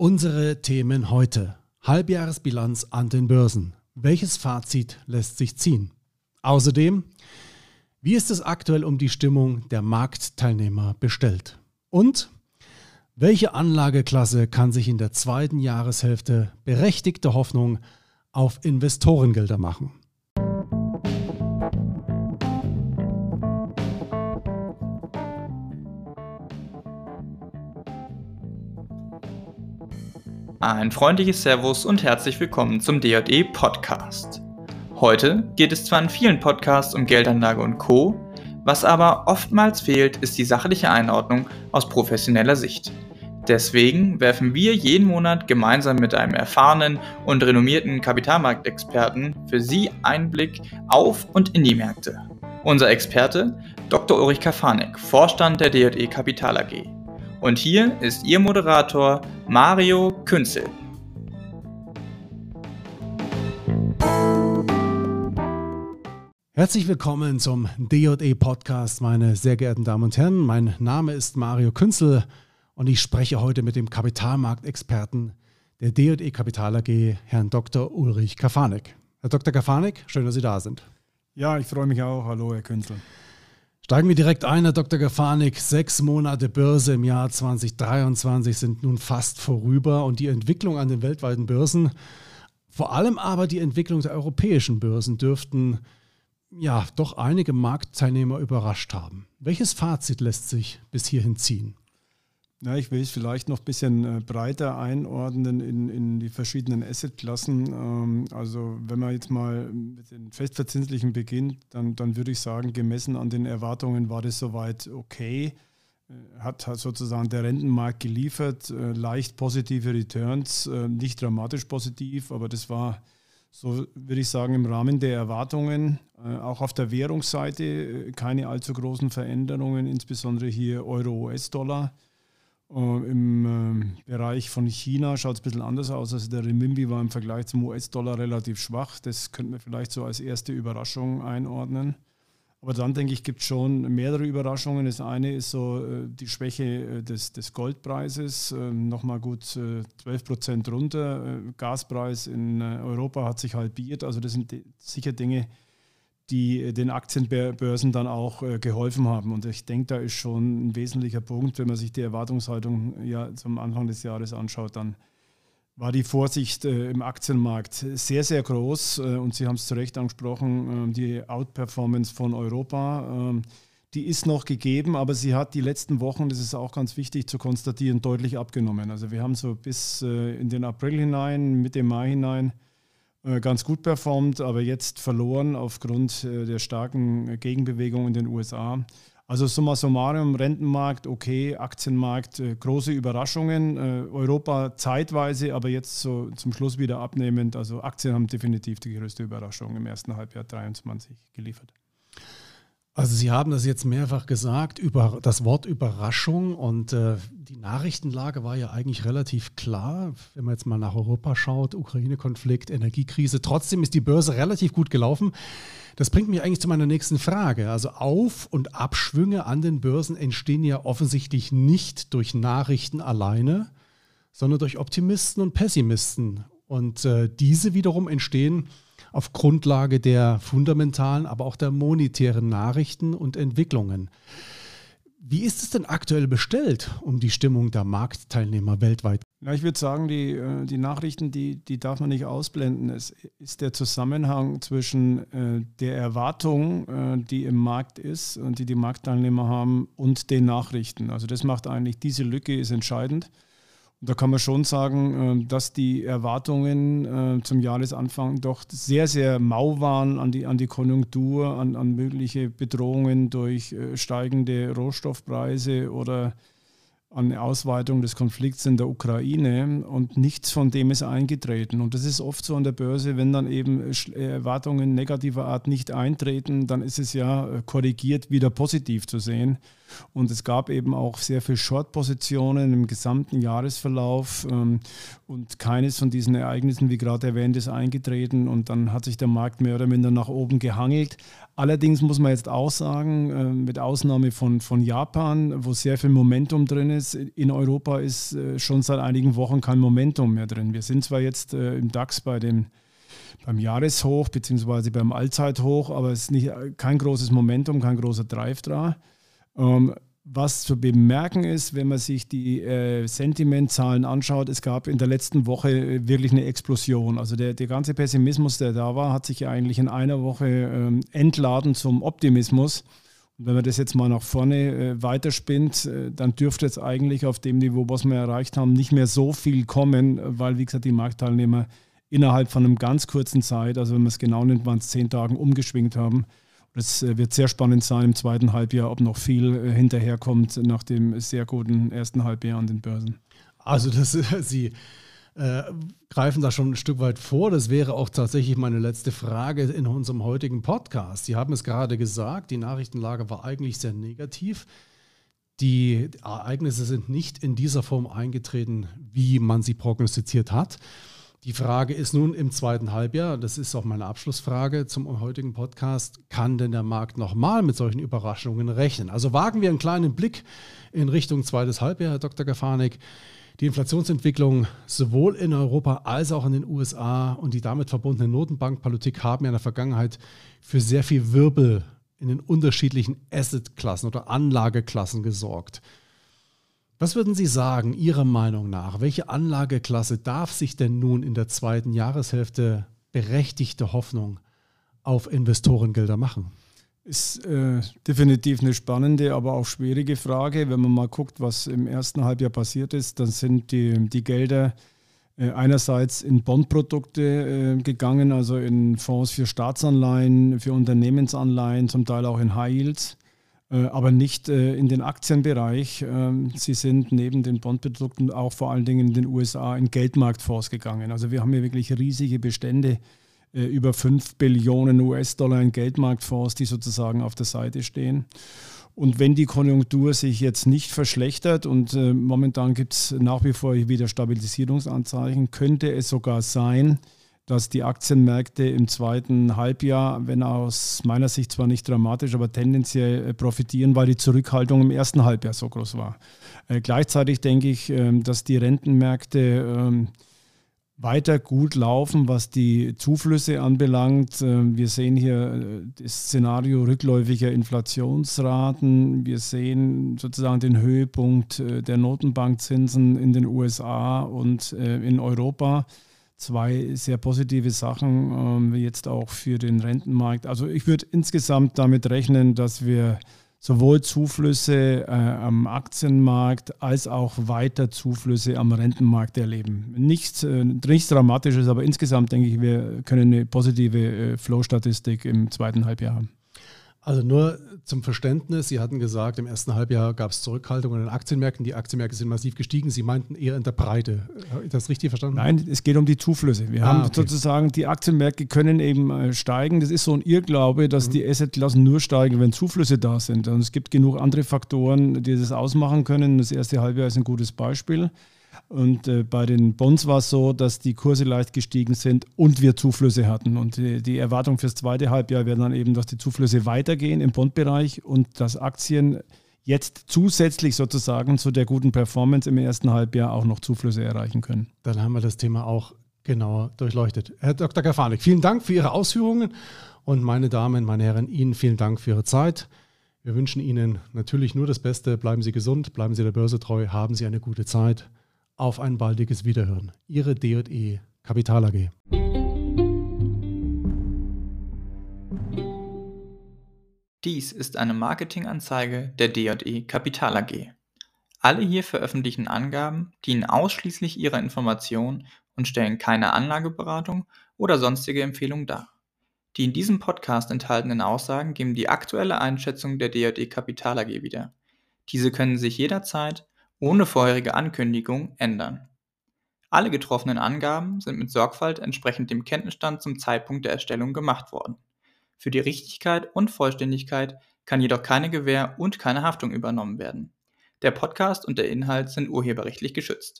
Unsere Themen heute. Halbjahresbilanz an den Börsen. Welches Fazit lässt sich ziehen? Außerdem, wie ist es aktuell um die Stimmung der Marktteilnehmer bestellt? Und welche Anlageklasse kann sich in der zweiten Jahreshälfte berechtigte Hoffnung auf Investorengelder machen? Ein freundliches Servus und herzlich willkommen zum DJE Podcast. Heute geht es zwar in vielen Podcasts um Geldanlage und Co., was aber oftmals fehlt, ist die sachliche Einordnung aus professioneller Sicht. Deswegen werfen wir jeden Monat gemeinsam mit einem erfahrenen und renommierten Kapitalmarktexperten für Sie Einblick auf und in die Märkte. Unser Experte Dr. Ulrich Kafanek, Vorstand der DJE Kapital AG. Und hier ist Ihr Moderator Mario Künzel. Herzlich willkommen zum DJE Podcast, meine sehr geehrten Damen und Herren. Mein Name ist Mario Künzel und ich spreche heute mit dem Kapitalmarktexperten der DJE Kapital AG, Herrn Dr. Ulrich Kafanek. Herr Dr. Kafanek, schön, dass Sie da sind. Ja, ich freue mich auch. Hallo, Herr Künzel. Steigen wir direkt ein, Herr Dr. Gefanik. Sechs Monate Börse im Jahr 2023 sind nun fast vorüber und die Entwicklung an den weltweiten Börsen, vor allem aber die Entwicklung der europäischen Börsen, dürften ja doch einige Marktteilnehmer überrascht haben. Welches Fazit lässt sich bis hierhin ziehen? Ja, ich will es vielleicht noch ein bisschen äh, breiter einordnen in, in die verschiedenen Assetklassen. Ähm, also wenn man jetzt mal mit den festverzinslichen beginnt, dann, dann würde ich sagen, gemessen an den Erwartungen war das soweit okay. Äh, hat, hat sozusagen der Rentenmarkt geliefert, äh, leicht positive Returns, nicht dramatisch positiv, aber das war so würde ich sagen, im Rahmen der Erwartungen, auch auf der Währungsseite keine allzu großen Veränderungen, insbesondere hier Euro-US-Dollar. Äh, Im äh, Bereich von China schaut es ein bisschen anders aus. Also der Renminbi war im Vergleich zum US-Dollar relativ schwach. Das könnte man vielleicht so als erste Überraschung einordnen. Aber dann denke ich, gibt es schon mehrere Überraschungen. Das eine ist so äh, die Schwäche äh, des, des Goldpreises, äh, nochmal gut 12 Prozent runter. Gaspreis in Europa hat sich halbiert. Also das sind sicher Dinge, die äh, den Aktienbörsen dann auch äh, geholfen haben. Und ich denke, da ist schon ein wesentlicher Punkt, wenn man sich die Erwartungshaltung ja zum Anfang des Jahres anschaut, dann war die Vorsicht äh, im Aktienmarkt sehr, sehr groß. und Sie haben es zu Recht angesprochen, die Outperformance von Europa. die ist noch gegeben, aber sie hat die letzten Wochen, das ist auch ganz wichtig zu konstatieren, deutlich abgenommen. Also wir haben so bis in den April hinein, Mitte Mai hinein, äh, ganz gut performt, aber jetzt verloren aufgrund äh, der starken Gegenbewegung in den USA. Also summa summarum, Rentenmarkt okay, Aktienmarkt äh, große Überraschungen, Europa zeitweise, aber jetzt so zum Schluss wieder abnehmend. Also Aktien haben definitiv die größte Überraschung im ersten Halbjahr 2023 geliefert. Also Sie haben das jetzt mehrfach gesagt, über das Wort Überraschung und äh, die Nachrichtenlage war ja eigentlich relativ klar, wenn man jetzt mal nach Europa schaut, Ukraine-Konflikt, Energiekrise. Trotzdem ist die Börse relativ gut gelaufen. Das bringt mich eigentlich zu meiner nächsten Frage. Also Auf- und Abschwünge an den Börsen entstehen ja offensichtlich nicht durch Nachrichten alleine, sondern durch Optimisten und Pessimisten. Und äh, diese wiederum entstehen auf Grundlage der fundamentalen, aber auch der monetären Nachrichten und Entwicklungen. Wie ist es denn aktuell bestellt um die Stimmung der Marktteilnehmer weltweit? Ja, ich würde sagen, die, äh, die Nachrichten, die, die darf man nicht ausblenden. Es ist der Zusammenhang zwischen äh, der Erwartung, äh, die im Markt ist und die die Marktteilnehmer haben, und den Nachrichten. Also das macht eigentlich, diese Lücke ist entscheidend. Da kann man schon sagen, ähm, dass die Erwartungen äh, zum Jahresanfang doch sehr, sehr mau waren an die, an die Konjunktur, an, an mögliche Bedrohungen durch äh, steigende Rohstoffpreise oder an Ausweitung des Konflikts in der Ukraine und nichts von dem ist eingetreten. Und das ist oft so an der Börse, wenn dann eben Erwartungen negativer Art nicht eintreten, dann ist es ja äh, korrigiert wieder positiv zu sehen. Und es gab eben auch sehr viele Short-Positionen im gesamten Jahresverlauf ähm, und keines von diesen Ereignissen, wie gerade erwähnt, ist eingetreten und dann hat sich der Markt mehr oder minder nach oben gehangelt. Allerdings muss man jetzt auch sagen, äh, mit Ausnahme von, von Japan, wo sehr viel Momentum drin ist, in Europa ist äh, schon seit einigen Wochen kein Momentum mehr drin. Wir sind zwar jetzt äh, im DAX bei dem, beim Jahreshoch bzw. beim Allzeithoch, aber es ist nicht, kein großes Momentum, kein großer Drive da. Ähm, was zu bemerken ist, wenn man sich die äh, Sentimentzahlen anschaut, es gab in der letzten Woche äh, wirklich eine Explosion. Also der, der ganze Pessimismus, der da war, hat sich ja eigentlich in einer Woche ähm, entladen zum Optimismus. Und wenn man das jetzt mal nach vorne äh, weiterspinnt, äh, dann dürfte jetzt eigentlich auf dem Niveau, was wir erreicht haben, nicht mehr so viel kommen, weil, wie gesagt, die Marktteilnehmer innerhalb von einem ganz kurzen Zeit, also wenn man es genau nimmt, waren es zehn Tagen umgeschwingt haben. Es äh, wird sehr spannend sein im zweiten Halbjahr, ob noch viel äh, hinterherkommt nach dem sehr guten ersten Halbjahr an den Börsen. Also das, Sie äh, greifen da schon ein Stück weit vor. Das wäre auch tatsächlich meine letzte Frage in unserem heutigen Podcast. Sie haben es gerade gesagt, die Nachrichtenlage war eigentlich sehr negativ. Die Ereignisse sind nicht in dieser Form eingetreten, wie man sie prognostiziert hat. Die Frage ist nun im zweiten Halbjahr, das ist auch meine Abschlussfrage zum heutigen Podcast, kann denn der Markt nochmal mit solchen Überraschungen rechnen? Also wagen wir einen kleinen Blick in Richtung zweites Halbjahr, Herr Dr. Gafanik. Die Inflationsentwicklung sowohl in Europa als auch in den USA und die damit verbundene Notenbankpolitik haben ja in der Vergangenheit für sehr viel Wirbel in den unterschiedlichen Assetklassen oder Anlageklassen gesorgt. Was würden Sie sagen, Ihrer Meinung nach? Welche Anlageklasse darf sich denn nun in der zweiten Jahreshälfte berechtigte Hoffnung auf Investorengelder machen? Ist äh, definitiv eine spannende, aber auch schwierige Frage. Wenn man mal guckt, was im ersten Halbjahr passiert ist, dann sind die, die Gelder äh, einerseits in Bondprodukte äh, gegangen, also in Fonds für Staatsanleihen, für Unternehmensanleihen, zum Teil auch in High Yields. Äh, aber nicht äh, in den Aktienbereich. Ähm, sie sind neben den Bondprodukten auch vor allen Dingen in den USA in Geldmarktfonds gegangen. Also wir haben hier wirklich riesige Bestände, äh, über 5 Billionen US-Dollar in Geldmarktfonds, die sozusagen auf der Seite stehen. Und wenn die Konjunktur sich jetzt nicht verschlechtert und momentan gibt es nach wie vor wieder Stabilisierungsanzeichen, könnte es sogar sein, dass die Aktienmärkte im zweiten Halbjahr, wenn aus meiner Sicht zwar nicht dramatisch, aber tendenziell äh, profitieren, weil die Zurückhaltung im ersten Halbjahr so groß war. Äh, gleichzeitig denke ich, äh, dass die Rentenmärkte ähm, weiter gut laufen, was die Zuflüsse anbelangt. Ähm, wir sehen hier äh, das Szenario rückläufiger Inflationsraten. Wir sehen sozusagen den Höhepunkt äh, der Notenbankzinsen in den USA und in Europa zwei sehr positive Sachen, ähm, jetzt auch für den Rentenmarkt. Also ich würde insgesamt damit rechnen, dass wir sowohl Zuflüsse äh, am Aktienmarkt als auch weiter Zuflüsse am Rentenmarkt erleben. Nichts, äh, nichts Dramatisches, aber insgesamt denke ich, wir können eine positive äh, Flow-Statistik im zweiten Halbjahr haben. Also nur zum Verständnis, Sie hatten gesagt, im ersten Halbjahr gab es Zurückhaltungen in den Aktienmärkten. Die Aktienmärkte sind massiv gestiegen. Sie meinten eher in der Breite. Habe ich das richtig verstanden? Nein, es geht um die Zuflüsse. Wir ah, haben okay. sozusagen, die Aktienmärkte können eben äh, steigen. Das ist so ein Irrglaube, dass mhm. die Assetklassen nur steigen, wenn Zuflüsse da sind. Und es gibt genug andere Faktoren, die das ausmachen können. Das erste Halbjahr ist ein gutes Beispiel. Und äh, bei den Bonds war es so, dass die Kurse leicht gestiegen sind und wir Zuflüsse hatten. Und die, die Erwartung fürs zweite Halbjahr wäre dann eben, dass die Zuflüsse weitergehen im Bondbereich und dass Aktien jetzt zusätzlich sozusagen zu der guten Performance im ersten Halbjahr auch noch Zuflüsse erreichen können. Dann haben wir das Thema auch genauer durchleuchtet. Herr Dr. Gafanik, vielen Dank für Ihre Ausführungen und meine Damen, meine Herren, Ihnen vielen Dank für Ihre Zeit. Wir wünschen Ihnen natürlich nur das Beste. Bleiben Sie gesund, bleiben Sie der Börse treu, haben Sie eine gute Zeit auf ein baldiges Wiederhören. Ihre D&E Kapital AG. Dies ist eine Marketinganzeige der D&E Kapital AG. Alle hier veröffentlichten Angaben dienen ausschließlich ihrer Information und stellen keine Anlageberatung oder sonstige Empfehlung dar. Die in diesem Podcast enthaltenen Aussagen geben die aktuelle Einschätzung der D&E Kapital AG wieder. Diese können sich jederzeit ohne vorherige Ankündigung ändern. Alle getroffenen Angaben sind mit Sorgfalt entsprechend dem Kenntnisstand zum Zeitpunkt der Erstellung gemacht worden. Für die Richtigkeit und Vollständigkeit kann jedoch keine Gewähr und keine Haftung übernommen werden. Der Podcast und der Inhalt sind urheberrechtlich geschützt